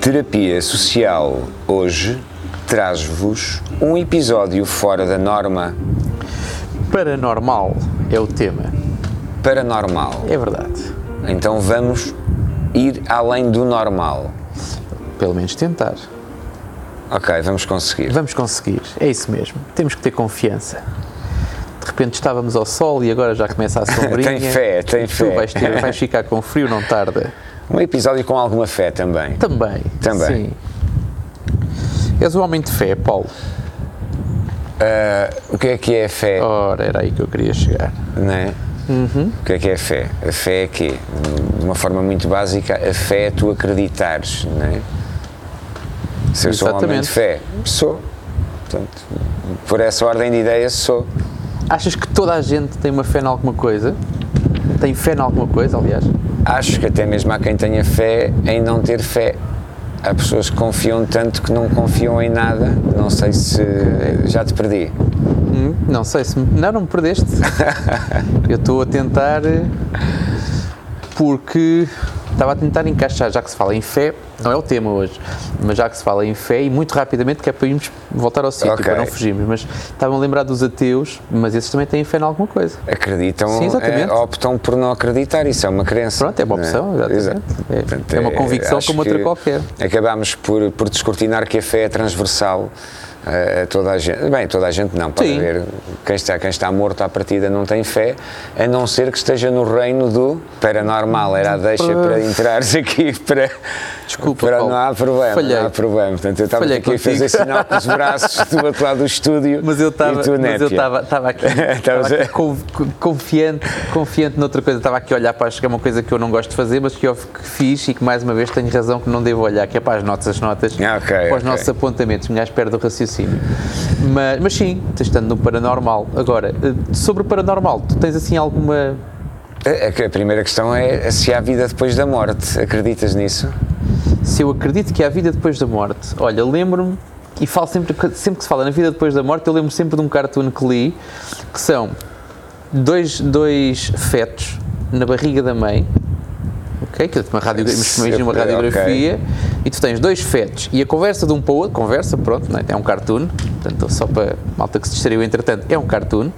Terapia Social hoje traz-vos um episódio fora da norma Paranormal é o tema. paranormal. É verdade. Então vamos ir além do normal. Pelo menos tentar. Ok, vamos conseguir. Vamos conseguir. É isso mesmo. Temos que ter confiança. De repente estávamos ao sol e agora já começa a sombrinha. Tem fé, tem tu fé. Vais, ter- vais ficar com frio, não tarda. Um episódio com alguma fé também. Também. Também. Sim. És o homem de fé, Paulo. Ah, o que é que é fé? Ora, era aí que eu queria chegar. Não é? Uhum. O que é que é fé? A fé é quê? De uma forma muito básica, a fé é tu acreditares, não é? Se eu sou um homem de fé, sou. Portanto, por essa ordem de ideias, sou. Achas que toda a gente tem uma fé em alguma coisa? Tem fé em alguma coisa, aliás? Acho que até mesmo há quem tenha fé em não ter fé. Há pessoas que confiam tanto que não confiam em nada. Não sei se já te perdi. Hum, não sei se. Não, não me perdeste. eu estou a tentar. eh, Porque estava a tentar encaixar, já que se fala em fé, não é o tema hoje, mas já que se fala em fé, e muito rapidamente, que é para irmos voltar ao sítio, Ok. para não fugirmos, mas estavam a lembrar dos ateus, mas esses também têm fé em alguma coisa. Acreditam, Sim, exatamente. eh, optam por não acreditar. Isso é uma crença. Pronto, é uma não opção, exatamente. Exato. É- Portanto, é uma convicção como outra que qualquer. Acabámos por, por descortinar que a fé é transversal a toda a gente. Bem, toda a gente não, pode Sim. haver. Quem está, quem está morto à partida não tem fé, a não ser que esteja no reino do paranormal. Era a deixa para entrares aqui para. Desculpa, para, Paulo. não há problema, Falhei. não há problema. Portanto, eu estava aqui a fazer sinal com os braços do outro lado do estúdio. Mas eu estava, aqui, estava aqui con- con- confiante, confiante noutra coisa. Estava aqui a olhar para acho que é uma coisa que eu não gosto de fazer, mas que eu que fiz e que mais uma vez tenho razão que não devo olhar, que é para as notas, as notas, Ah, ok, para os ok. nossos apontamentos, me espera do raciocínio. Mas, mas sim, estando no paranormal. Agora, eh, sobre o paranormal, tu tens assim alguma. A, a primeira questão é se há vida depois da morte. Acreditas nisso? Se eu acredito que há vida depois da morte, olha, lembro-me, e falo sempre, que- sempre que se fala na vida depois da morte, eu lembro sempre de um cartoon que li, que são dois, dois fetos na barriga da mãe, ok? Que é uma, radio, imagina uma radiografia, e tu tens dois fetos, e a conversa de um para o outro, conversa, pronto, não é? é um cartoon, portanto, só para malta que se distraiu entretanto, é um cartoon.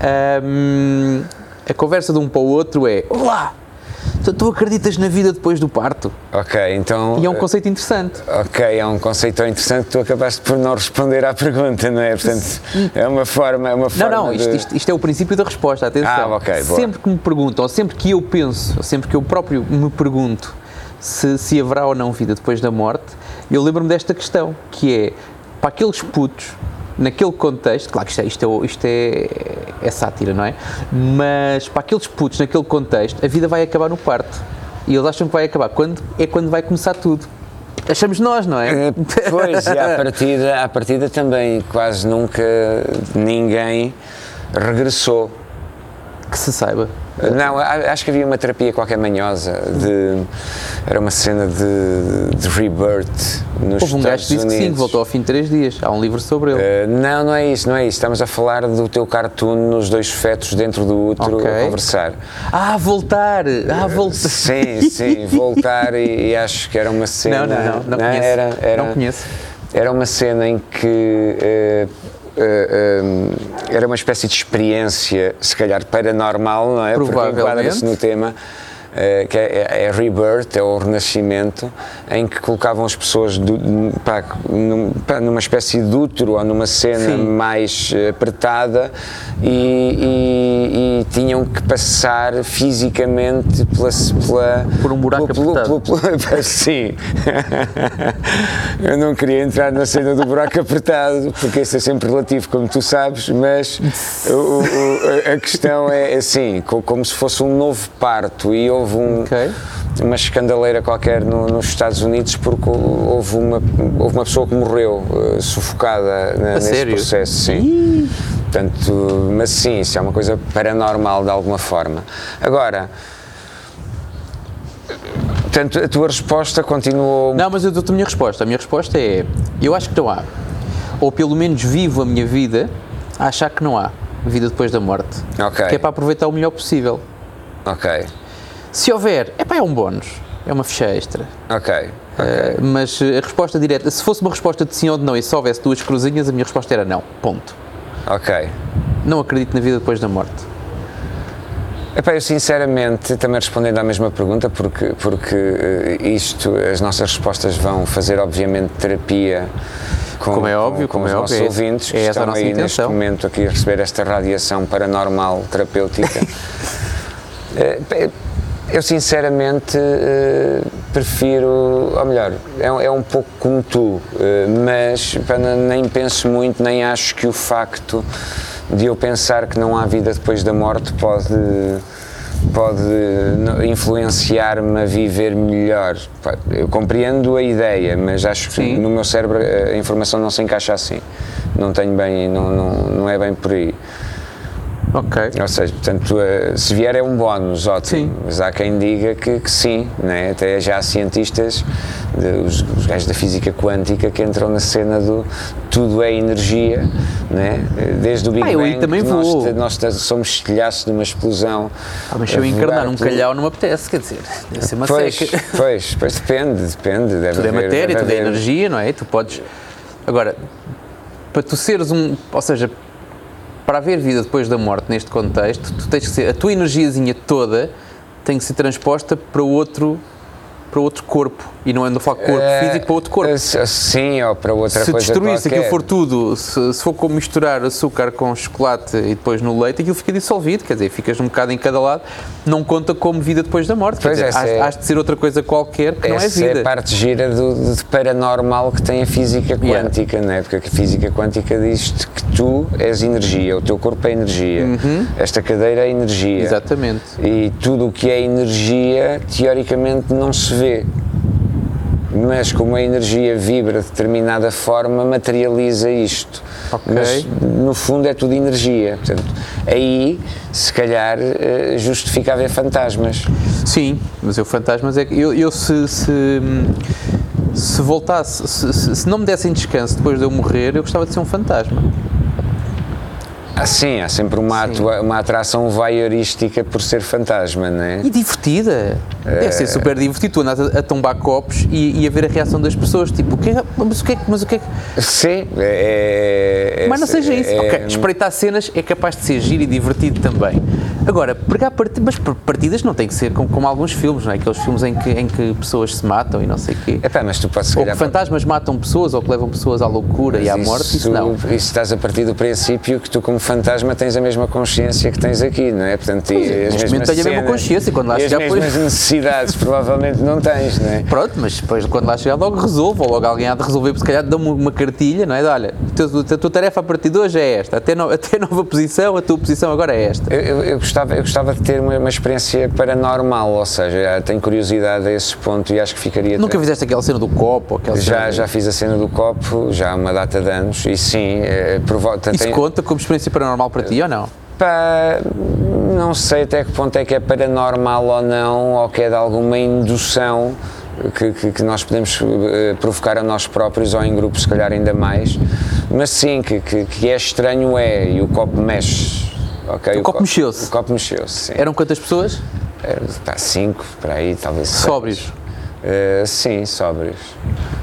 Ahm, a conversa de um para o outro é: Olá, tu, tu acreditas na vida depois do parto? Ok, então. E é um conceito interessante. Ok, é um conceito tão interessante que tu acabaste por não responder à pergunta, não é? Portanto, é uma forma. É uma Não, forma não, isto, de- isto- isto é o princípio da resposta, atenção. Ah, ok, boa. sempre que me perguntam, ou sempre que eu penso, ou sempre que eu próprio me pergunto se, se haverá ou não vida depois da morte, eu lembro-me desta questão, que é, para aqueles putos, naquele contexto, claro que isto é, isto é, isto é, é sátira, não é? Mas para aqueles putos, naquele contexto, a vida vai acabar no parto. E eles acham que vai acabar. Quando? É quando vai começar tudo. Achamos nós, não é? Eh, Pois, e à partida, à partida também quase nunca ninguém regressou. Que se saiba. Não, acho que havia uma terapia qualquer manhosa de. Era uma cena de, de rebirth nos Houve um gajo que disse que sim, que voltou ao fim de três dias. Há um livro sobre ele. Uh, não, não é isso, não é isso. Estamos a falar do teu cartoon nos dois fetos dentro do útero Ok. a conversar. Ah, voltar! Ah, voltar! Sim, sim, voltar e, e acho que era uma cena. Não, não, não, não conheço. Era, era, Não conheço. Era uma cena em que eh, eh, um, era uma espécie de experiência, se calhar paranormal, não é? Porque Provavelmente. enquadra-se no tema. Eh, que é, é Rebirth, é o Renascimento, em que colocavam as pessoas do, pá, num- pá, numa espécie de útero ou numa cena Sim. mais apertada e, e- e tinham que passar fisicamente pela, pela Por um buraco pelo- apertado. pelo- pelo- sim. Eu não queria entrar na cena do buraco apertado, porque isso é sempre relativo, como tu sabes, mas o- o- a questão é assim, co- como se fosse um novo parto e houve um, Ok. uma escandaleira qualquer no- nos Estados Unidos porque houve uma, houve uma pessoa que morreu eh, sufocada na- nesse sério? processo, sim. Portanto, mas sim, isso é uma coisa paranormal de alguma forma. Agora, portanto, a tua resposta continuou. Não, mas eu dou-te a minha resposta. A minha resposta é: eu acho que não há. ou pelo menos vivo a minha vida a achar que não há vida depois da morte. Ok. Que é para aproveitar o melhor possível. Ok, Se houver, é pá, é um bónus, é uma ficha extra. ok. Eh, mas eh, a resposta direta, se fosse uma resposta de sim ou de não e se houvesse duas cruzinhas, a minha resposta era não. Ponto. Ok. Não acredito na vida depois da morte. Epá, eu sinceramente, também respondendo à mesma pergunta, porque, porque eh, isto, as nossas respostas vão fazer obviamente terapia com, Como é óbvio, com, como os é nossos óbvio, é- ouvintes que é estão aí neste intenção. momento aqui a receber esta radiação paranormal terapêutica. Bem, eu sinceramente eh, prefiro, ou melhor, é, é um pouco como tu, eh, mas pá, nem penso muito, nem acho que o facto de eu pensar que não há vida depois da morte pode pode influenciar-me a viver melhor. Eu compreendo a ideia, mas acho que Sim. no meu cérebro a informação não se encaixa assim. Não tenho bem, não, não, não é bem por aí. Ok. Ou seja, portanto, eh, se vier é um bónus, ótimo. Sim. Mas há quem diga que, que sim, né? até já há cientistas, de- os, os gajos da física quântica, que entram na cena do tudo é energia, né? desde o Big Ah, Bang, também nós, vou. nós te- somos estilhaços de uma explosão. Ah, mas se eu encarnar um calhau não me apetece, quer dizer, deve ser uma Pois, seca. pois, pois depende, depende. Deve Tudo é haver- matéria, deve tudo é haver- energia, não é? Tu podes. Agora, para tu seres um. Ou seja, para haver vida depois da morte neste contexto, tu tens que ser. A tua energiazinha toda tem que ser transposta para outro. Para outro corpo. E não ando a falar corpo físico para outro corpo. eh, se- Sim, ou para outra se coisa destruir-se qualquer. aquilo for tudo, se, se for como misturar açúcar com chocolate e depois no leite, aquilo fica dissolvido, quer dizer, ficas um bocado em cada lado, não conta como vida depois da morte. Quer Pois, dizer, essa has, é- has de ser outra coisa qualquer que não é Essa é vida. a parte gira do, de paranormal que tem a física Yeah. quântica, não é? Porque a física quântica diz-te que tu és energia, o teu corpo é energia, esta cadeira é energia. Uhum. Exatamente. E tudo o que é energia, teoricamente, não se vê. Mas como a energia vibra de determinada forma, materializa isto. Ok. Mas no fundo é tudo energia. Portanto, aí, se calhar, eh, justifica haver fantasmas. Sim, mas eu fantasmas é que eu, eu se, se, se voltasse, se, se- se não me dessem descanso depois de eu morrer, eu gostava de ser um fantasma. Sim, há sempre uma, atua- uma atração voyeurística por ser fantasma, não é? E divertida. Deve ser super divertido. Tu andas a, a tombar copos e, e a ver a reação das pessoas, tipo, o que é, mas o que é, que- mas o que é. Sim, é, é- Mas não seja isso. é- ok, espreitar cenas é capaz de ser giro e divertido também. Agora, pregar partidas, mas par- partidas não tem que ser como, como alguns filmes, não é? Aqueles filmes em que, em que pessoas se matam e não sei o quê. Epá, mas tu podes Ou que fantasmas matam pessoas ou que levam pessoas à loucura e à morte, isso não. Isso estás a partir do princípio que tu, como fantasma, tens a mesma consciência que tens aqui, não é? Portanto, e é, as mesmas tenho a mesma cenas consciência, quando lá e as chegar, mesmas pois- necessidades, provavelmente não tens, não é? Pronto, mas depois quando lá chegar logo resolvo, ou logo alguém há de resolver, se calhar dá-me uma cartilha, não é? De, Olha, a tua, a tua tarefa a partir de hoje é esta, até, no, até nova posição, a tua posição agora é esta. Eu, eu- eu gostava, eu gostava de ter uma, uma experiência paranormal, ou seja, tenho curiosidade a esse ponto e acho que ficaria. Nunca fizeste aquela cena do copo, aquela Já, cena- já fiz a cena do copo, já há uma data de anos, e sim, é, provo- Isso tem- conta como experiência paranormal para ti ou não? Pá, não sei até que ponto é que é paranormal ou não, ou que é de alguma indução que, que- que nós podemos eh, provocar a nós próprios ou em grupos, se calhar ainda mais. Mas sim, que, que, que é estranho é, e o copo mexe. Ok? O copo mexeu-se? O copo mexeu-se, sim. Eram quantas pessoas? Era, pá, cinco, para aí, talvez seis. Sóbrios. Eh, sim, sóbrios.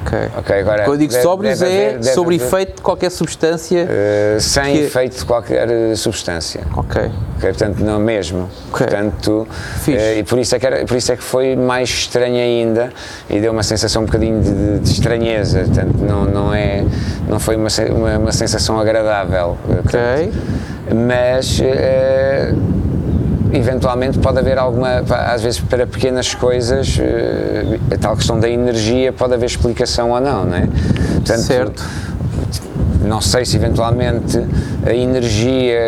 Ok. Ok, agora. Quando eu digo deve- sóbrios deve é deve sobre haver, efeito de qualquer substância. eh, sem que- efeito de qualquer eh, substância. Ok. Ok, portanto, não mesmo. Ok. Portanto, eh, e por isso, é que era- por isso é que foi mais estranho ainda e deu uma sensação um bocadinho de, de- estranheza. Portanto, não, não, é, não foi uma, uma, uma sensação agradável. portanto, Ok. Mas. eh, Eventualmente pode haver alguma, às vezes para pequenas coisas, eh, a tal questão da energia pode haver explicação ou não, não é? Portanto, Certo. não sei se eventualmente a energia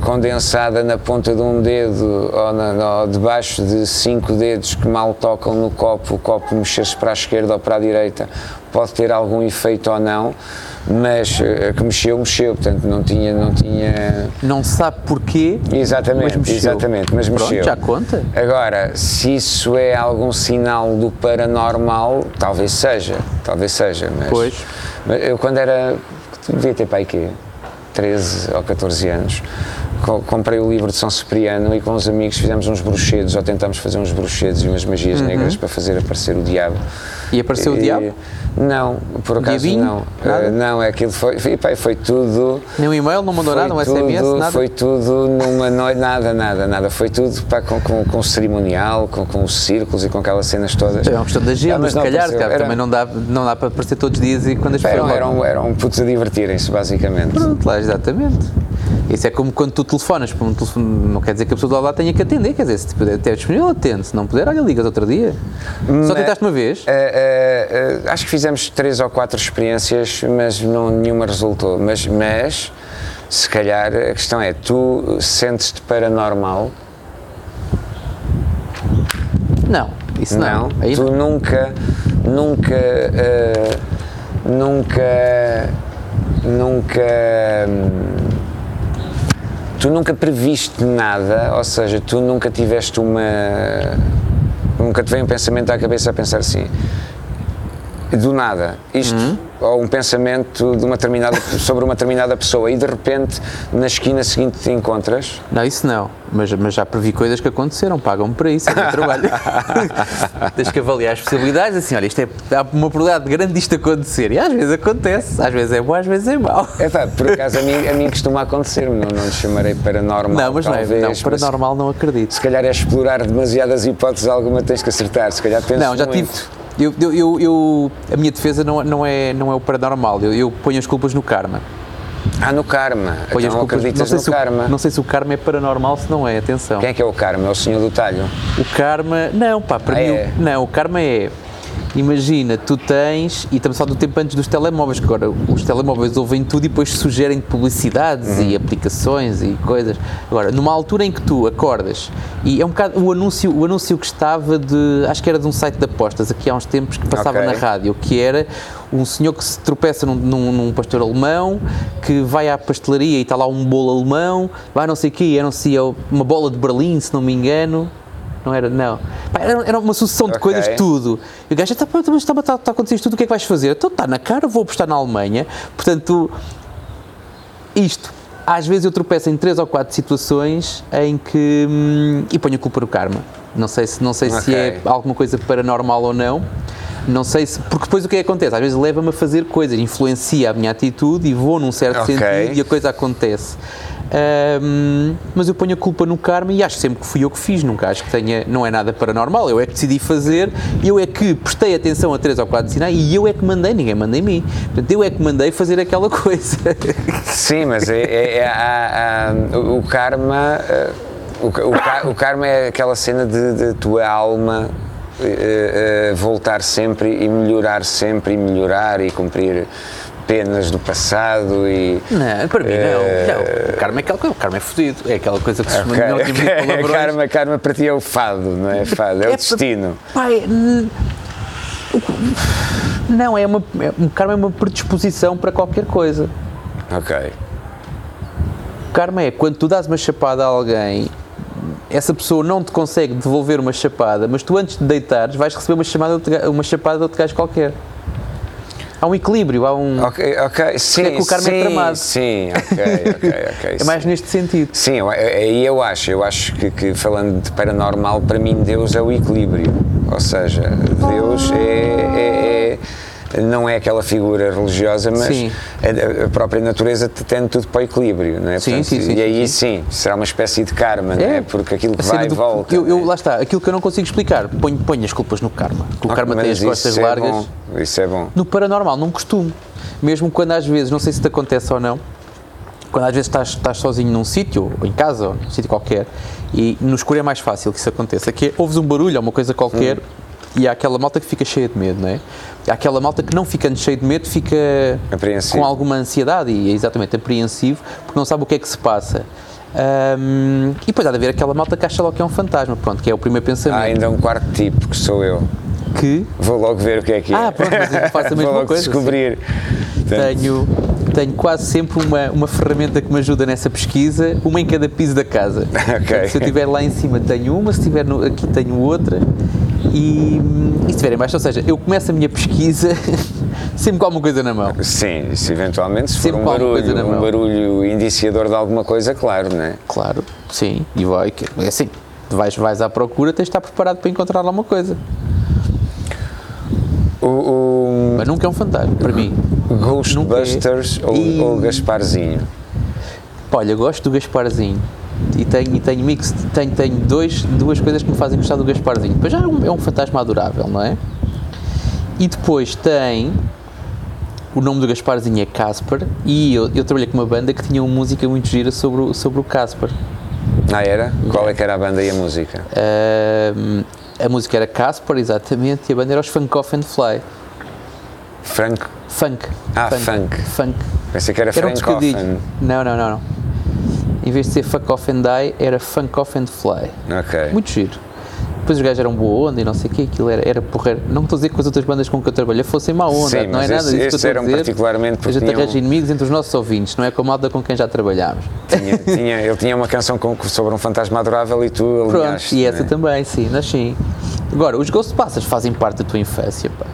condensada na ponta de um dedo ou, na, ou debaixo de cinco dedos que mal tocam no copo, o copo mexer-se para a esquerda ou para a direita, pode ter algum efeito ou não, mas eh, a que mexeu, mexeu, portanto não tinha, não tinha... Não sabe porquê, Exatamente, mas mexeu. exatamente, mas Pronto, mexeu. já conta. Agora, se isso é algum sinal do paranormal, talvez seja, talvez seja, mas, Pois. Mas Eu quando era, devia ter aí quê? 13 ou 14 anos, co- comprei o livro de São Cipriano e com os amigos fizemos uns bruxedos, ou tentámos fazer uns bruxedos e umas magias negras para fazer aparecer o diabo. E apareceu o E- diabo? Não, por acaso Diabinho? não. Nada? Eh, não, é aquilo foi, foi, pá, foi tudo. Nem um e-mail, não mandou nada, um tudo, SMS, nada? Foi tudo numa noite, nada, nada, nada. Foi tudo pá, com, com, com o cerimonial, com, com os círculos e com aquelas cenas todas. É uma questão da Ah, agenda, mas se calhar, cara, Era- também não dá, não dá para aparecer todos os dias e quando as pessoas Eram, eram, eram putos a divertirem-se, basicamente. Pronto, lá, exatamente. Isso é como quando tu telefonas para um telefone, não quer dizer que a pessoa do lado lá tenha que atender, quer dizer, se puder ter disponível, atende, se não puder, olha, ligas outro dia. Só Mas- tentaste uma vez? Eh, eh, eh, acho que fizemos três ou quatro experiências, mas não, nenhuma resultou. Mas, mas, se calhar, a questão é: tu sentes-te paranormal? Não, isso não. Aí tu não. nunca, nunca, eh, nunca, nunca, hum, tu nunca previste nada, ou seja, tu nunca tiveste uma, nunca te veio um pensamento à cabeça a pensar assim, do nada, isto, Uhum. ou um pensamento de uma determinada, sobre uma determinada pessoa e de repente na esquina seguinte te encontras, Não, isso não. Mas, mas já previ coisas que aconteceram, pagam-me para isso, é meu trabalho. Tens que avaliar as possibilidades, assim, olha, isto é, há uma probabilidade grande disto acontecer. E às vezes acontece, às vezes é bom, às vezes é mau. é pá, por acaso a mim, a mim costuma acontecer, não, não lhe chamarei paranormal, Não, mas não, é, talvez, não, paranormal não acredito. se calhar é explorar demasiadas hipóteses, alguma tens que acertar, se calhar penso Não, já muito. tive. Eu, eu, eu, a minha defesa não, não, é, não é o paranormal, eu, eu ponho as culpas no karma. Ah, no karma, Ponho então as não culpas, acreditas sei no se o- karma. não sei se o karma é paranormal, se não é, atenção. Quem é que é o karma? É o senhor do talho? O karma, não, pá, para Ah, mim, é? não, o karma é. Imagina, tu tens, e estamos a falar do tempo antes dos telemóveis, que agora os telemóveis ouvem tudo e depois sugerem publicidades Uhum. e aplicações e coisas. Agora, numa altura em que tu acordas, e é um bocado o anúncio, o anúncio que estava de, acho que era de um site de apostas, aqui há uns tempos, que passava Ok. na rádio, que era um senhor que se tropeça num, num, num pastor alemão, que vai à pastelaria e está lá um bolo alemão, vai não sei o quê, anuncia uma bola de Berlim, se não me engano. Não era, não. Pá, era, era uma sucessão de Ok. coisas, tudo. E o gajo, está, mas está, está, está a acontecer isto tudo, o que é que vais fazer? Então está na cara, vou apostar na Alemanha. Portanto, isto. Às vezes eu tropeço em três ou quatro situações em que. hum, e ponho a culpa no karma. Não sei se, não sei se Ok. é alguma coisa paranormal ou não. Não sei se. Porque depois o que é que acontece? Às vezes leva-me a fazer coisas, influencia a minha atitude e vou num certo Ok. sentido e a coisa acontece. Ahm, mas eu ponho a culpa no karma e acho sempre que fui eu que fiz, nunca acho que tenha, não é nada paranormal, eu é que decidi fazer, eu é que prestei atenção a três ou quatro sinais e eu é que mandei, ninguém manda em mim. Portanto, eu é que mandei fazer aquela coisa. Sim, mas é, é- é- o karma. eh, O, o o karma é aquela cena de, de tua alma eh, eh, voltar sempre e melhorar sempre e melhorar e cumprir penas do passado e. Não, para mim Eh, não. não. O karma é aquela coisa, o karma é fodido, é aquela coisa que se chama Ok, não palavrões. karma, karma para ti é o fado, não é fado, é, o pa- destino. Pai, não, é uma, é, o karma é uma predisposição para qualquer coisa. Ok. O karma é quando tu dás uma chapada a alguém, essa pessoa não te consegue devolver uma chapada, mas tu antes de deitares vais receber uma, chamada uma chapada de outro gajo qualquer. Há um equilíbrio, há um. Ok, ok, sim. que o karma é sim, tramado. Sim, ok, ok, ok. É mais sim. neste sentido. Sim, eu- aí eu acho, eu acho que, que falando de paranormal, para mim Deus é o equilíbrio. Ou seja, Deus é, é- é- não é aquela figura religiosa, mas a, a própria natureza te tende tudo para o equilíbrio, não é? Sim, sim, sim, E aí sim, será uma espécie de karma, não é? Porque aquilo que vai e volta. Eu, eu- é? lá está, aquilo que eu não consigo explicar, ponho, ponho as culpas no karma. Que o Ok, karma tem as costas é largas. bom, isso é bom. No paranormal, não costumo. Mesmo quando às vezes, não sei se te acontece ou não, quando às vezes estás, estás sozinho num sítio, ou em casa, ou num sítio qualquer, e no escuro é mais fácil que isso aconteça, que é, ouves um barulho ou uma coisa qualquer, e há aquela malta que fica cheia de medo, não é? Há aquela malta que não ficando cheia de medo fica com alguma ansiedade e é exatamente apreensivo, porque não sabe o que é que se passa. Ahm, e depois há de haver aquela malta que acha logo que é um fantasma, pronto, que é o primeiro Há pensamento. ainda um quarto tipo, que sou eu. Que Vou logo ver o que é que é. Ah, pronto, mas eu faço a mesma Vou logo coisa, descobrir. Portanto, tenho, tenho quase sempre uma, uma ferramenta que me ajuda nessa pesquisa, uma em cada piso da casa. Portanto, Se eu estiver lá em cima tenho uma, se estiver aqui tenho outra. E, e se estiver em baixo, ou seja, eu começo a minha pesquisa Sempre com alguma coisa na mão. Sim, se eventualmente se Sempre for um barulho, um barulho indiciador de alguma coisa, claro, não é? Claro, sim, e vai, é assim, vais, vais à procura, tens de estar preparado para encontrar alguma coisa. O, o Mas nunca é um fantasma, para mim. Ghostbusters Nunca é. ou, E- ou Gasparzinho? Olha, gosto do Gasparzinho. E tenho, e tenho mix, tenho, tenho dois, duas coisas que me fazem gostar do Gasparzinho. Depois já é um, é um fantasma adorável, não é? E depois tem. O nome do Gasparzinho é Casper. E eu, eu trabalhei com uma banda que tinha uma música muito gira sobre o, sobre o Casper. Ah, era? Qual é que era a banda e a música? Ahm, a música era Casper, exatamente, e a banda era os Funk Off and Fly. Frank? Funk. Ah, funk. Funk. Pensei que era Era um Frank. Offen. Não, não, não, não. Em vez de ser Fuck Off and Die, era Funk Off and Fly. Ok. Muito giro. Depois os gajos eram boa onda e não sei o que, aquilo era, era porreiro. Não estou a dizer que as outras bandas com que eu trabalhei fossem má onda, Sim, não é nada disso que eu a eram dizer. particularmente porque tinham- arranja inimigos entre os nossos ouvintes, não é com a malda com quem já trabalhámos. Tinha, tinha- ele tinha uma canção com- sobre um fantasma adorável e tu Pronto, alinhaste. e não essa é? também, sim, mas sim. Agora, os Ghostbusters fazem parte da tua infância, pá.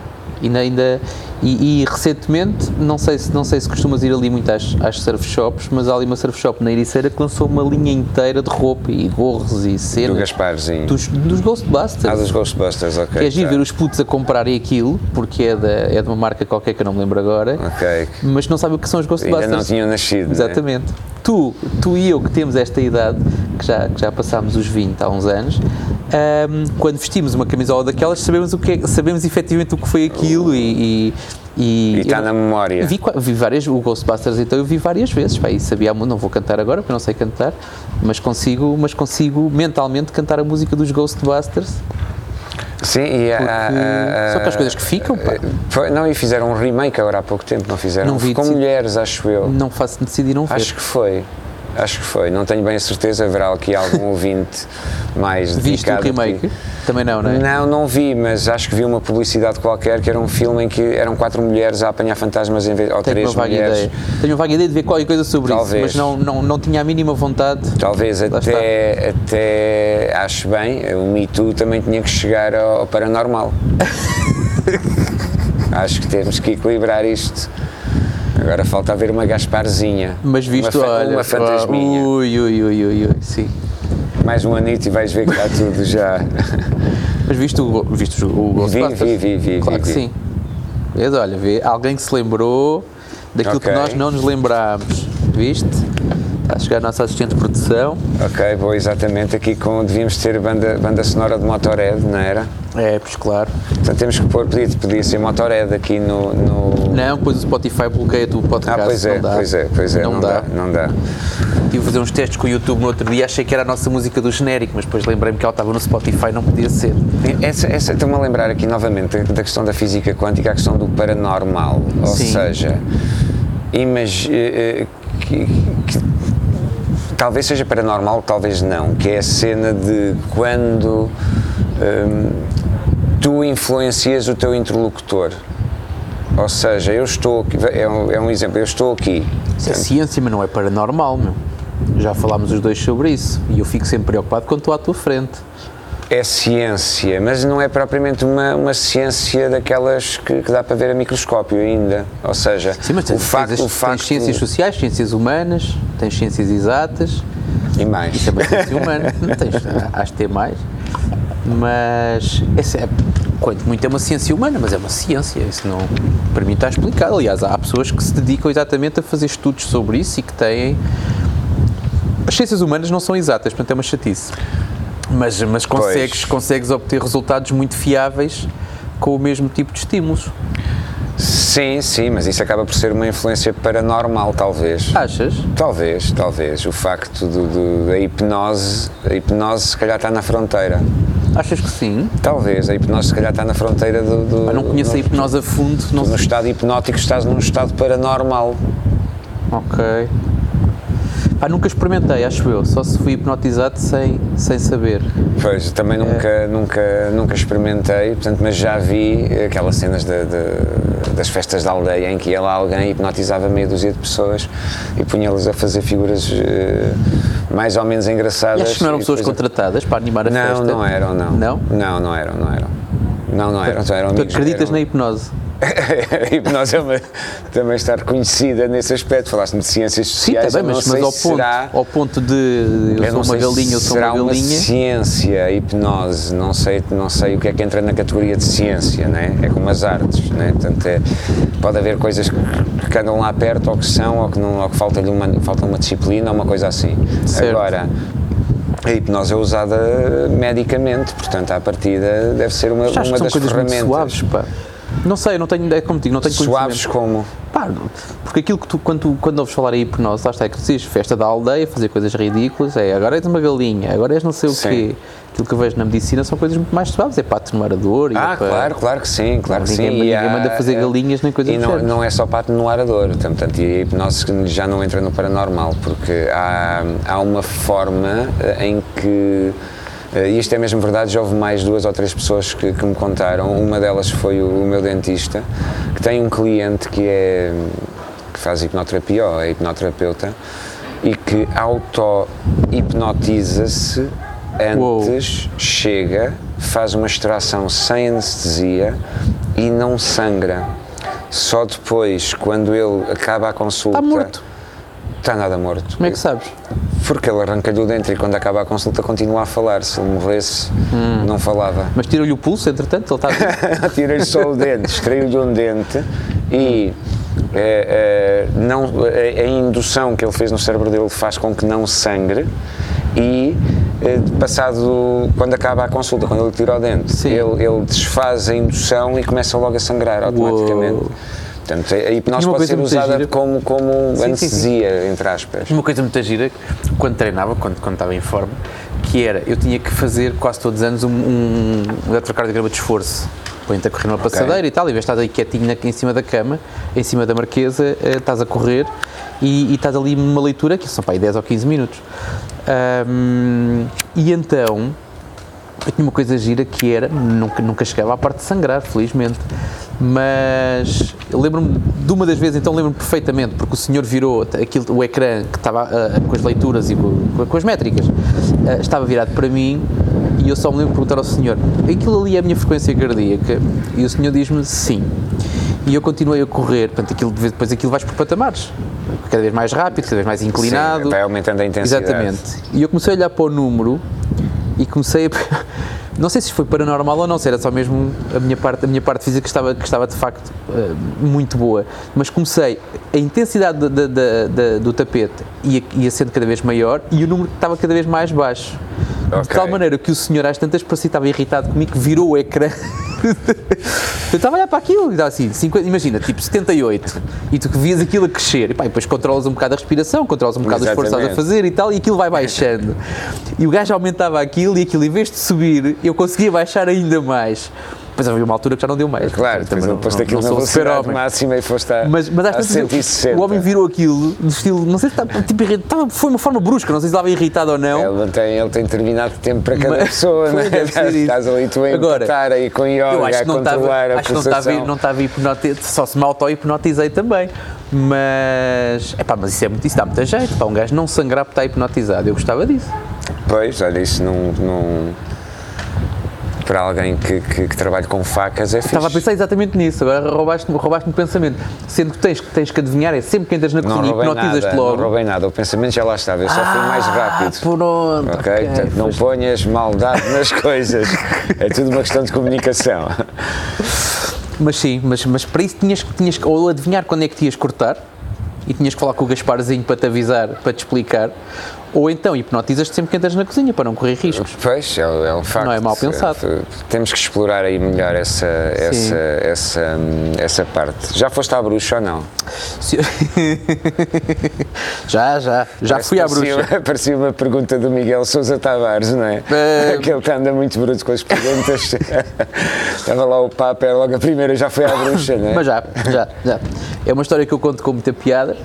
E ainda, e, e recentemente, não sei, se, não sei se costumas ir ali muito às, às surf shops, mas há ali uma surf shop na Ericeira que lançou uma linha inteira de roupa e gorros e Do cenas Gasparzinho. dos, dos Ghostbusters. Ah, dos Ghostbusters, ok. que é giro tá. ver os putos a comprarem aquilo, porque é, da, é de uma marca qualquer que eu não me lembro agora, Ok. mas não sabem o que são os Ghostbusters. Ainda não tinham nascido. né? Exatamente. Tu, tu e eu que temos esta idade, que já, que já passámos os 20 há uns anos, ahm, quando vestimos uma camisola daquelas, sabemos, o que é, sabemos efetivamente o que foi aquilo e. e E está eu- na memória. Vi, vi várias, o Ghostbusters então eu vi várias vezes, pá, e sabia, a mu- não vou cantar agora porque eu não sei cantar, mas consigo, mas consigo mentalmente cantar a música dos Ghostbusters, Sim, e a, a- a- são aquelas coisas que ficam, pá. Foi- não, e fizeram um remake agora há pouco tempo, não fizeram? Não vi, Com mulheres, acho eu. Não faço, decidi não ver. Acho que foi. Acho que foi. Não tenho bem a certeza, haverá aqui algum ouvinte mais Viste o remake? aqui. Também não, não é? Não, não vi, mas acho que vi uma publicidade qualquer que era um filme em que eram quatro mulheres a apanhar fantasmas em vez, ou Tenho três mulheres. ideia. Tenho uma vaga ideia de ver qualquer coisa sobre Talvez. isso, mas não, não, não tinha a mínima vontade. Talvez Lá até, até acho bem, o Me Too também tinha que chegar ao, ao paranormal. acho que temos que equilibrar isto. Agora falta haver uma Gasparzinha. Mas visto, uma, olha. Uma fantasminha. Ui, ui, ui, ui, ui, sim. Mais um anito e vais ver que está tudo já. Mas visto o, visto o Ghostbusters? vi, vi, vi, Claro vi, que vi. sim. Vês, olha, vê, alguém que se lembrou daquilo Ok. que nós não nos lembrámos. Viste? Está a chegar a nossa assistente de produção. Ok, vou exatamente aqui com. Devíamos ter banda, banda sonora de Motorhead, não era? É, pois claro. Portanto, temos que pôr, podia, podia ser Motorhead aqui no. no... Não, pois o Spotify bloqueia o Ah, podcast. pois é, não dá. pois é, pois é, Não, não, dá. dá. não dá. Tive a fazer uns testes com o YouTube no outro dia, achei que era a nossa música do genérico, mas depois lembrei-me que ela estava no Spotify, não podia ser. Essa, essa estou-me a lembrar aqui novamente da, questão da física quântica, a questão do paranormal. Ou Sim. seja, imagi- eh, eh, que, que talvez seja paranormal, talvez não, que é a cena de quando hum, tu influencias o teu interlocutor. Ou seja, eu estou aqui, é um, é um exemplo, eu estou aqui. Isso é ciência, mas não é paranormal, meu. Já falámos os dois sobre isso e eu fico sempre preocupado quando estou à tua frente. É ciência, mas não é propriamente uma, uma ciência daquelas que, que dá para ver a microscópio ainda. Ou seja, Sim, mas o tens, facto, tens, o tens facto ciências sociais, ciências humanas, tens ciências exatas, e mais. isso é uma ciência humana, não tens, de ter mais. Mas essa é, quanto muito é uma ciência humana, mas é uma ciência, isso não, para mim está explicado. Aliás, há pessoas que se dedicam exatamente a fazer estudos sobre isso e que têm. As ciências humanas não são exatas, portanto é uma chatice. Mas, mas consegues, consegues obter resultados muito fiáveis com o mesmo tipo de estímulos. Sim, sim, mas isso acaba por ser uma influência paranormal, talvez. Achas? Talvez, talvez. O facto do, do- da hipnose, a hipnose se calhar está na fronteira. Achas que sim? Talvez, a hipnose se calhar está na fronteira do. do Pá, não conheço a no- hipnose a fundo, não No estado hipnótico estás num estado paranormal. Ok. Pá, nunca experimentei, acho eu. Só se fui hipnotizado sem, sem saber. Pois, também nunca, nunca, nunca experimentei, portanto, mas já vi aquelas cenas de- de- das festas da aldeia em que ia lá alguém hipnotizava meia dúzia de pessoas e punha-las a fazer figuras eh, mais ou menos engraçadas. E achas que não eram pessoas depois- contratadas para animar a Não, festa? não eram, não. Não? Não, não eram, não eram. Não, não eram. Só eram Tu amigos, acreditas eram- na hipnose? a hipnose é uma, também está reconhecida nesse aspecto. Falaste-me de ciências Sim, sociais. bem, eu mas, não mas sei ao, se ponto, será, ao ponto de eu, eu sou uma galinha, eu sou será uma galinha. ciência, a hipnose, não sei, não sei o que é que entra na categoria de ciência, né? é como as artes, né? Portanto, é, pode haver coisas que, que andam lá perto ou que são, ou que, não, ou que falta-lhe uma, falta uma disciplina ou uma coisa assim. Certo. Agora, a hipnose é usada medicamente, portanto, à partida deve ser uma, uma das ferramentas. suaves, pá. Não sei, não tenho, é como digo, não tenho Suaves como? Pá, porque aquilo que tu, quando, tu, quando ouves falar em hipnose, lá está, é que dizes festa da aldeia, fazer coisas ridículas, é agora és uma galinha, agora és não sei o Sim. quê. Aquilo que eu vejo na medicina são coisas muito mais suaves, é para atenuar a dor Ah, é para... claro, claro que sim, claro que Ninguém- sim. ninguém há- manda fazer galinhas nem coisas E não, não é só para atenuar a dor, portanto, e a hipnose já não entra no paranormal, porque há, há uma forma eh, em que. Eh, E isto é mesmo verdade, já houve mais duas ou três pessoas que, que me contaram. Uma delas foi o, o meu dentista, que tem um cliente que é que faz hipnoterapia ou é hipnoterapeuta e que auto-hipnotiza-se Uou. antes, chega, faz uma extração sem anestesia e não sangra. Só depois, quando ele acaba a consulta. Está morto. Está nada morto. Como é que sabes? Porque ele arranca-lhe o dente e quando acaba a consulta continua a falar. Se ele morresse, Hum. não falava. Mas tira-lhe o pulso, entretanto, ele está... Tirei-lhe só o dente, extraiu-lhe um dente e eh, eh, não, a, a indução que ele fez no cérebro dele faz com que não sangre e eh, passado, quando acaba a consulta, quando ele tira o dente, ele, ele desfaz a indução e começa logo a sangrar automaticamente. Uou. Portanto, a hipnose pode ser usada gira- como, como sim, anestesia, entre aspas. Uma coisa muito gira, quando treinava, quando, quando estava em forma, que era, eu tinha que fazer quase todos os anos um, um eletrocardiograma de esforço. Põe-te a correr numa passadeira e tal, e vez estás aí quietinho na- em cima da cama, em cima da marquesa, eh, estás a correr e, e estás ali numa leitura, que são para aí 10 ou 15 minutos. Ahm, e então, eu tinha uma coisa gira que era, nunca, nunca chegava à parte de sangrar, felizmente, mas lembro-me de uma das vezes, então lembro-me perfeitamente, porque o senhor virou aquilo, o ecrã que estava ah, com as leituras e com, com as métricas, ah, estava virado para mim e eu só me lembro de perguntar ao senhor, aquilo ali é a minha frequência cardíaca? E o senhor diz-me sim. E eu continuei a correr, portanto, aquilo, depois aquilo vais por patamares, cada vez mais rápido, cada vez mais inclinado. Sim, vai aumentando a intensidade. Exatamente. E eu comecei a olhar para o número e comecei a. Não sei se foi paranormal ou não, se era só mesmo a minha parte, a minha parte física que estava, que estava de facto eh, muito boa. Mas comecei, a intensidade da- da- da- da- do tapete ia, ia sendo cada vez maior e o número estava cada vez mais baixo. De Ok. tal maneira que o senhor às tantas parecia que estava irritado comigo, que virou o ecrã. eu estava a olhar para aquilo e estava assim, 50, imagina, tipo 78, e tu que vias aquilo a crescer, e, pá, e depois controlas um bocado a respiração, controlas um bocado o esforço que estás a Exatamente. fazer e tal, e aquilo vai baixando. E o gajo aumentava aquilo e aquilo, em vez de subir, eu conseguia baixar ainda mais. Depois havia uma altura que já não deu mais. Claro, Também depois ele posto aquilo na velocidade máxima e foste a, Mas, mas às 160. o homem virou aquilo do estilo, não sei se estava, tipo, irritado, foi uma forma brusca, não sei se estava irritado ou não. Ele tem, ele tem determinado tempo para cada Mas- pessoa, não é? Estás ali tu a empatar aí com yoga, acho a não controlar a acho que não estava, pulsação. não estava hipnotizado, só se me auto-hipnotizei também. Mas, epá, mas isso é muito, isso dá muito jeito, para um gajo não sangrar por estar hipnotizado, eu gostava disso. Pois, olha, isso não... não- para alguém que, que, que trabalha com facas é fixe. Estava a pensar exatamente nisso, agora roubaste-me roubaste o pensamento. Sendo que tens, que tens que adivinhar, é sempre que entras na cozinha roubei hipnotizas-te logo. não roubei nada, o pensamento já lá estava, eu só fui mais rápido. Pronto, Ok? Portanto, não ponhas maldade nas coisas. É tudo uma questão de comunicação. Mas sim, mas, mas para isso tinhas, que- tinhas que ou adivinhar quando é que te ias cortar e tinhas que falar com o Gasparzinho para te avisar, para te explicar, ou então hipnotizas-te sempre que entras na cozinha para não correr riscos. Pois, é, é um facto. Não é mal pensado. Temos que explorar aí melhor essa, essa, essa, hum, essa parte. Já foste à bruxa ou não? Se- já, já, já Parece fui à bruxa. Parecia uma pergunta do Miguel Sousa Tavares, não é? Eh, Aquele que anda muito bruto com as perguntas. Estava lá o Papa, era logo a primeira, já foi à bruxa, não é? Mas já, já, já. É uma história que eu conto com muita piada.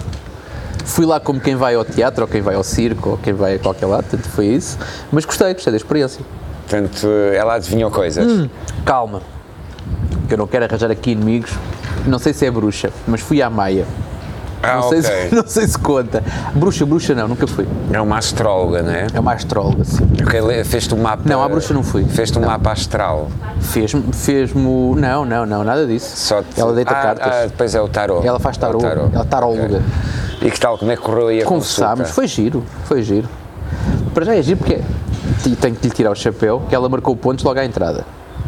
Fui lá como quem vai ao teatro, ou quem vai ao circo, ou quem vai a qualquer lado, tanto foi isso. Mas gostei, gostei da experiência. Portanto, ela adivinhou coisas. Hum. Calma, que eu não quero arranjar aqui inimigos. Não sei se é bruxa, mas fui à Maia. Ah, não, sei ok. se, não sei se conta. Bruxa, bruxa não, nunca fui. É uma astróloga, não é? É uma astróloga, sim. Fez-te um mapa. Não, à bruxa não fui. Fez-te um mapa astral. Fez-me, o- Não, não, não, nada disso. Só te- Ela deita ah, cartas. Ah, depois é o tarô. Ela faz tarô. É o Ela é taróloga. Ok. E que tal? Como é que correu aí a Conversámos, foi giro, foi giro. Para já é giro porque e tenho que lhe tirar o chapéu, que ela marcou pontos logo à entrada.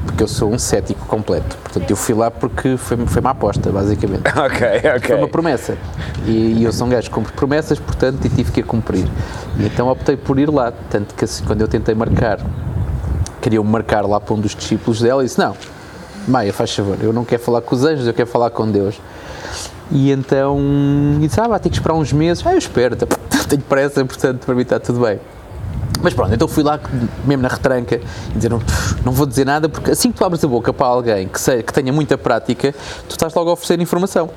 Porque eu sou um cético completo. Portanto, eu fui lá porque foi, foi uma aposta, basicamente. Ok, ok. Foi uma promessa. E, e eu sou um gajo que cumpre promessas, portanto, e tive que a cumprir. E então optei por ir lá. Tanto que assim, quando eu tentei marcar, queriam marcar lá para um dos discípulos dela, e disse: Não, Maia, faz favor, eu não quero falar com os anjos, eu quero falar com Deus. E então, e disse: Ah, vai ter que esperar uns meses. Ah, eu espero, tenho pressa, portanto, para mim está tudo bem. Mas pronto, então fui lá, mesmo na retranca, e dizer, não, não vou dizer nada, porque assim que tu abres a boca para alguém que, sei, que tenha muita prática, tu estás logo a oferecer informação.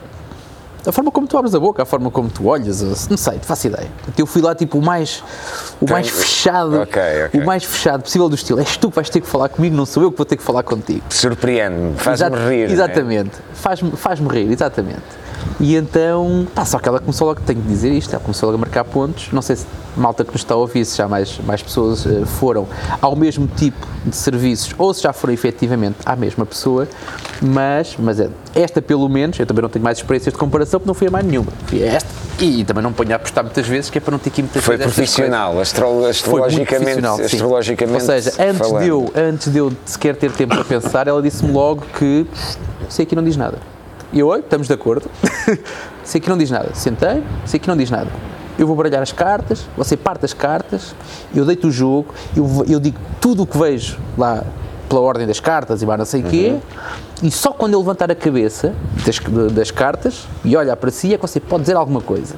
A forma como tu abres a boca, a forma como tu olhas, não sei, não faço ideia. Então eu fui lá tipo o mais, o mais fechado, Ok, ok. o mais fechado possível do estilo. És tu que vais ter que falar comigo, não sou eu que vou ter que falar contigo. Surpreende-me, faz-me Exato- rir. não é? Exatamente. Faz-me faz-me rir, exatamente. E então, pá, só que ela começou logo, tenho que dizer isto, ela começou logo a marcar pontos. Não sei se malta que nos está a ouvir, se já mais, mais pessoas eh, foram ao mesmo tipo de serviços ou se já foram efetivamente à mesma pessoa, mas, mas é, esta pelo menos, eu também não tenho mais experiências de comparação porque não fui a mais nenhuma. Fui a esta e também não ponho a apostar muitas vezes, que é para não ter que ir muitas Foi vezes profissional, astro- Foi astrologicamente, profissional, sim. astrologicamente Ou seja, antes falando. de, eu, antes de eu sequer ter tempo para pensar, ela disse-me logo que sei que não diz nada. E eu, oi, estamos de acordo. sei que não diz nada. Sentei, sei que não diz nada. Eu vou baralhar as cartas, você parte as cartas, eu deito o jogo, eu, eu digo tudo o que vejo lá pela ordem das cartas e mais não sei o quê, e só quando eu levantar a cabeça das, das cartas e olhar para si é que você pode dizer alguma coisa.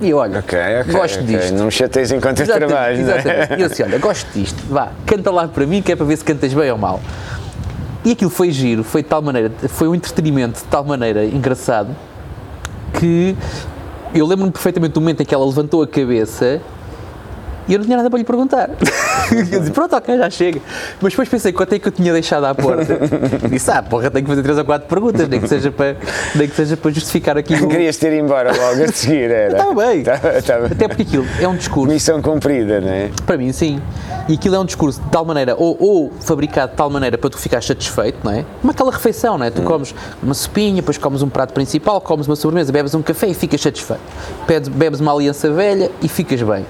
E eu, olha, Ok, ok. gosto ok. disto. Não me chateias enquanto eu trabalho, não é? exatamente. E eu assim, olha, gosto disto, vá, canta lá para mim que é para ver se cantas bem ou mal. E aquilo foi giro, foi de tal maneira, foi um entretenimento de tal maneira engraçado que eu lembro-me perfeitamente do momento em que ela levantou a cabeça e eu não tinha nada para lhe perguntar. eu disse, pronto, ok, já chega. Mas depois pensei quanto é que eu tinha deixado à porta. Disse, ah, porra, tenho que fazer três ou quatro perguntas, nem que seja para, nem que seja para justificar aqui o... Querias ter ido embora logo a seguir, era? Estava bem. Estava- estava- Até porque aquilo é um discurso Missão cumprida, não é? Para mim, sim. E aquilo é um discurso de tal maneira, ou, ou fabricado de tal maneira para tu ficar satisfeito, não é? Como aquela refeição, não é? Tu comes uma sopinha, depois comes um prato principal, comes uma sobremesa, bebes um café e ficas satisfeito. Bebes uma aliança velha e ficas bem.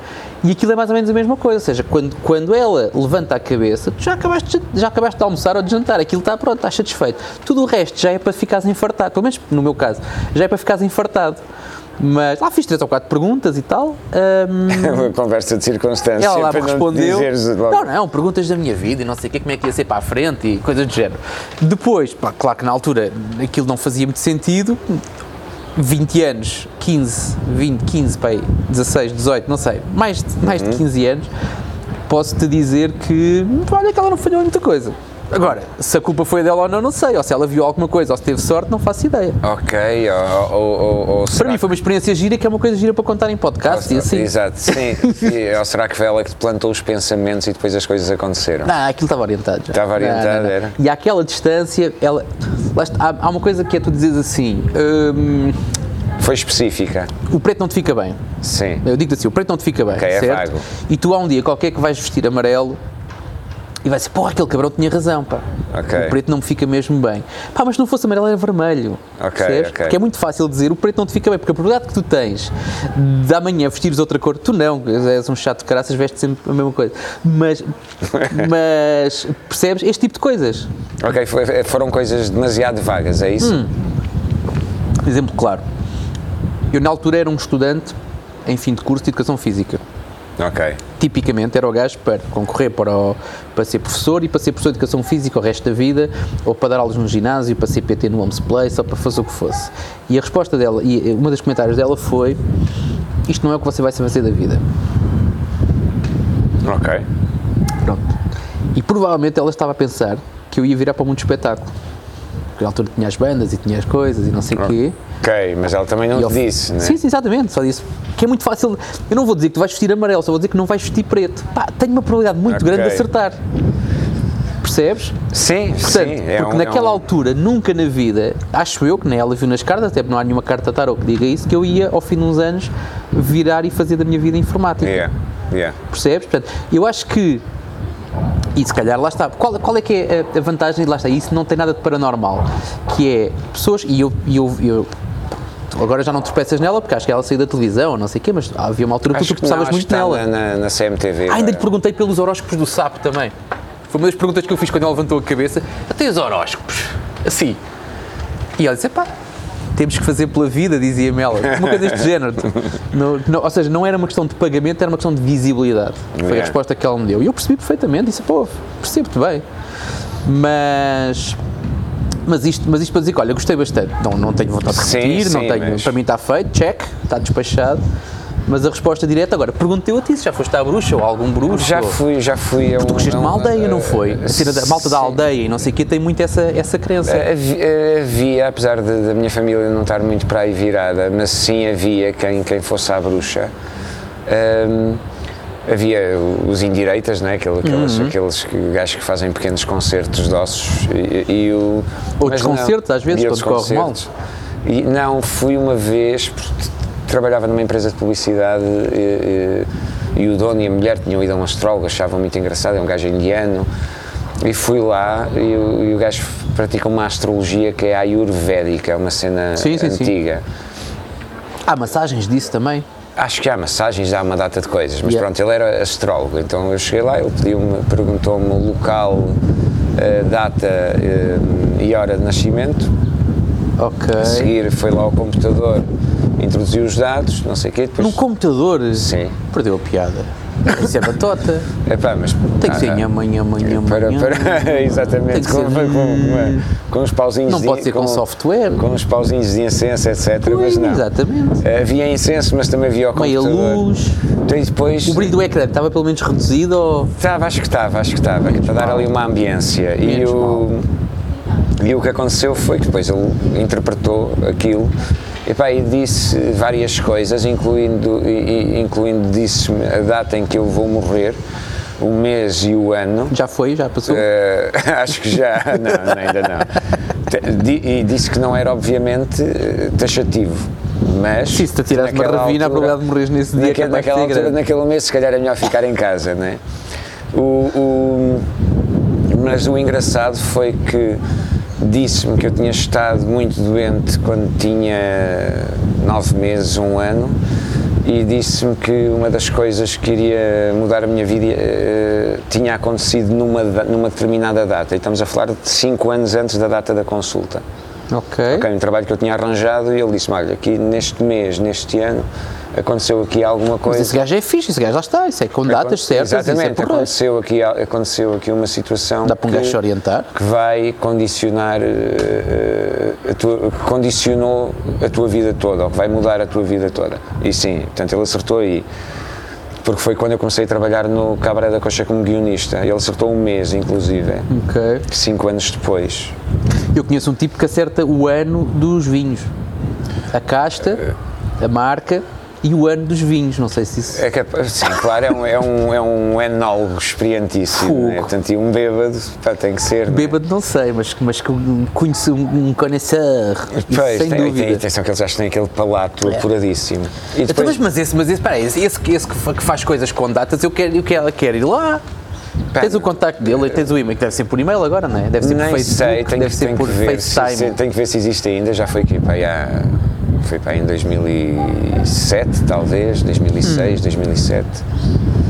E aquilo é mais ou menos a mesma coisa, ou seja, quando, quando ela levanta a cabeça, tu já acabaste, de- já acabaste de almoçar ou de jantar, aquilo está pronto, estás satisfeito. Tudo o resto já é para ficares infartado, pelo menos no meu caso, já é para ficares infartado. Mas lá fiz três ou quatro perguntas e tal. hum, Uma conversa de circunstância. ela lá me não respondeu. logo. Não, não, perguntas da minha vida e não sei o que, como é que ia ser para a frente e coisas do género. Depois, pá, claro que na altura aquilo não fazia muito sentido. 20 anos, 15, 20, 15, pá, aí, 16, 18, não sei, mais de, mais Uhum. de 15 anos, posso-te dizer que, olha que ela não falhou em muita coisa. Agora, se a culpa foi dela ou não, não sei. Ou se ela viu alguma coisa ou se teve sorte, não faço ideia. Ok, ou, ou, ou, ou Para mim foi uma experiência gira que é uma coisa gira para contar em podcast e assim. Exato, sim. E- ou será que foi ela que te plantou os pensamentos e depois as coisas aconteceram? Não, aquilo estava orientado já. Estava orientado, Não, não, não. era? E àquela distância, ela, há, há uma coisa que é tu dizes assim: hum, Foi específica? o preto não te fica bem. Sim. Eu digo assim: o preto não te fica bem, Ok, é certo? vago. E tu há um dia qualquer que vais vestir amarelo e vai ser, porra, aquele cabrão tinha razão, pá. Ok. O preto não me fica mesmo bem. Pá, mas se não fosse amarelo era vermelho. Percebes? ok. Porque é muito fácil dizer o preto não te fica bem, porque a probabilidade que tu tens de amanhã vestires outra cor, tu não, és um chato de caraças, vestes sempre a mesma coisa. Mas, mas percebes? Este tipo de coisas. Ok, foi- foram coisas demasiado vagas, é isso? Hum. Exemplo claro. Eu na altura era um estudante em fim de curso de Educação Física. Ok. Tipicamente era o gajo para concorrer para, o- para ser professor e para ser professor de Educação Física o resto da vida, ou para dar aulas no ginásio, para ser PT no Homes Place, ou para fazer o que fosse. E a resposta dela, e uma dos comentários dela foi: Isto não é o que você vai fazer da vida. Ok. Pronto. E provavelmente ela estava a pensar que eu ia virar para o mundo do espetáculo. Porque na altura tinha as bandas e tinha as coisas e não sei o quê. Ok, mas ela também não E te disse, né? Sim, sim, exatamente. Só disse que é muito fácil. Eu não vou dizer que tu vais vestir amarelo, só vou dizer que não vais vestir preto. Pá, tenho uma probabilidade muito Ok. grande de acertar. Percebes? Sim, Portanto, sim. é porque um- é naquela um- altura, nunca na vida, acho eu que nem ela viu nas cartas, até porque não há nenhuma carta tarot que diga isso, que eu ia, ao fim de uns anos, virar e fazer da minha vida informática. Yeah, yeah. Percebes? Portanto, eu acho que. E se calhar lá está. Qual, qual é que é a- vantagem? Lá está. Isso não tem nada de paranormal. Que é pessoas. E eu. Eu, eu agora já não tropeças nela porque acho que ela saiu da televisão, não sei o quê, mas havia uma altura que tu tropeçavas acho muito nela. Na, na, na CMTV. Ah, ainda lhe agora. perguntei pelos horóscopos do sapo também. Foi uma das perguntas que eu fiz quando ela levantou a cabeça. Até os horóscopos. Assim. E ela disse: pá, temos que fazer pela vida, dizia-me ela. Uma coisa deste género. Não- não- ou seja, não era uma questão de pagamento, era uma questão de visibilidade. Foi a resposta que ela me deu. E eu percebi perfeitamente. Disse: pô, percebo-te bem. Mas. Mas isto, mas isto para dizer que, olha, gostei bastante. Não, não tenho vontade de Sim, repetir, não sim, tenho, mas- para mim está feito, check, está despachado. Mas a resposta direta, agora, perguntei-eu a ti se já foste à bruxa ou a algum bruxo. Já ou- fui, já fui um. Tu cresceste numa um- aldeia, não a- foi? A cena da malta da aldeia e não sei o quê tem muito essa, essa crença. Havia, havia, apesar de- da minha família não estar muito para aí virada, mas sim havia quem, quem fosse à bruxa. Hum, havia os indireitas, né? Aquele- aqueles, Uhum. aqueles que, gajos que fazem pequenos concertos de ossos. E, e o, Outros mas não- concertos, às vezes, quando corre mal. concertos. E, não, fui uma vez, porque trabalhava numa empresa de publicidade e, e- e o dono e a mulher tinham ido a um astrólogo, achavam muito engraçado, é um gajo indiano. E fui lá e, o- e o gajo pratica uma astrologia que é a Ayurvédica, uma cena Sim, sim, sim. antiga. Há massagens disso também. Acho que há massagens, há uma data de coisas, mas Yeah. pronto, ele era astrólogo, então eu cheguei lá, ele pediu-me, perguntou-me o local, eh, data eh, e hora de nascimento. Ok. A seguir foi lá ao computador, introduziu os dados, não sei o quê, depois... Num computador. Sim. Perdeu a piada. Isso é batota. Epá, mas... Tem que ser ah, amanhã, amanhã, Para, amanhã. para, exatamente, com, ser- com, com, com os pauzinhos Não de- pode ser com software. Com os pauzinhos de incenso, etc. Pois, mas não. exatamente. Havia incenso, mas também havia o Meia computador. luz. Então, e depois... O brilho do ecrã estava pelo menos reduzido ou. Estava, acho que estava, acho que estava, para dar mal. ali uma ambiência. E Menos o, e o que aconteceu foi que depois ele interpretou aquilo epá, e disse várias coisas, incluindo, incluindo disse-me a data em que eu vou morrer, o mês e o ano. Já foi, já passou. Eh, acho que já, não, ainda não. E disse que não era, obviamente, eh, taxativo. Mas. Se isso te atirares uma ravina, a altura- probabilidade de morreres nesse dia é naquele, capaz de naquela altura, grande. naquele mês, se calhar é melhor ficar em casa, não é? O, o- mas o engraçado foi que disse-me que eu tinha estado muito doente quando tinha nove meses, um ano, e disse-me que uma das coisas que iria mudar a minha vida eh, tinha acontecido numa, numa determinada data. E estamos a falar de cinco anos antes da data da consulta. Ok. Ok, um trabalho que eu tinha arranjado e ele disse-me, olha, aqui neste mês, neste ano, aconteceu aqui alguma Mas coisa. esse gajo é fixe, esse gajo lá está, isso é com datas certas, é Exatamente, porreiro. aconteceu aqui, aconteceu aqui uma situação Dá para um que, gajo se orientar. que vai condicionar, eh, eh, a tua, condicionou a tua vida toda, ou que vai mudar a tua vida toda. E sim, portanto ele acertou aí. Porque foi quando eu comecei a trabalhar no Cabaré da Coxa como guionista. Ele acertou um mês, inclusive, Ok. cinco anos depois. Eu conheço um tipo que acerta o ano dos vinhos. A casta, a marca e o ano dos vinhos. Não sei se isso. É que, sim, claro, é um, é um, é um enólogo experientíssimo. Né? Portanto, e um bêbado pá, tem que ser. né? Bêbado não sei, mas, mas que um- conheço um, conheceur. Isso Pois, sem tem, dúvida. tem, atenção que eles já têm aquele palato apuradíssimo. E Então, depois, mas, mas esse, mas esse, peraí, esse, esse, que- esse que fa- que faz coisas com datas, eu quero, eu quero, quero ir lá. Pá, Tens o contacto dele, tens o e-mail, que deve ser por e-mail agora, não é? Deve ser por Facebook, sei, deve que- ser por que ver FaceTime. se, tenho que ver se existe ainda. Já foi aqui para aí há, foi para em 2007, talvez, 2006, Hum. 2007.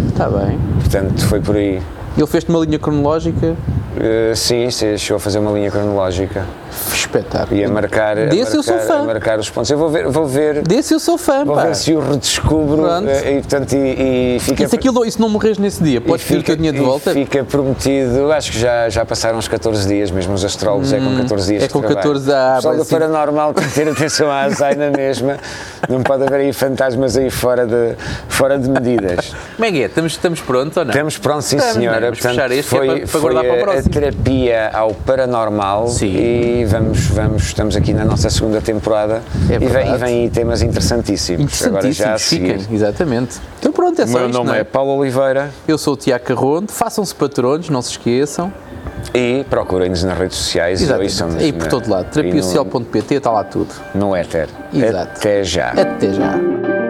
Está Tá bem. Portanto, foi por aí. Ele fez-te uma linha cronológica, Uh, sim, sim, chegou a fazer uma linha cronológica espetáculo. e a marcar, a Desse eu sou marcar, fã. a marcar os pontos. Eu vou ver, vou ver, Desse eu sou fã, vou pá. ver se o redescubro Pronto. eh, e, portanto, e, e fica E se, aquilo, e se não morres nesse dia, podes pedir o teu dinheiro de volta? Fica prometido, acho que já, já passaram uns 14 dias, mesmo os astrólogos é com 14 dias é com trabalho. 14 ah, O pessoal vai do paranormal tem que ter atenção à azaina mesma, não pode haver aí fantasmas aí fora de, fora de medidas. Como é que é? Estamos, estamos prontos ou não? Estamos prontos, sim Estamos, senhora, não é? Vamos fechar este é foi, para- para foi guardar para o a- próximo. Terapia ao paranormal Sim. e vamos, vamos, estamos aqui na nossa segunda temporada É e, vem, e vêm aí temas interessantíssimos, agora já a Interessantíssimos, seguir. fiquem, exatamente. Então pronto, é O só meu isto, nome não é Paulo Oliveira. Eu sou o Tiago Carronde, façam-se patronos, não se esqueçam. E procurem-nos nas redes sociais e Exatamente. ouçam-nos Aí por na- todo lado. e Terapiasocial.pt está lá tudo. No éter. Exato. Até já. Até já.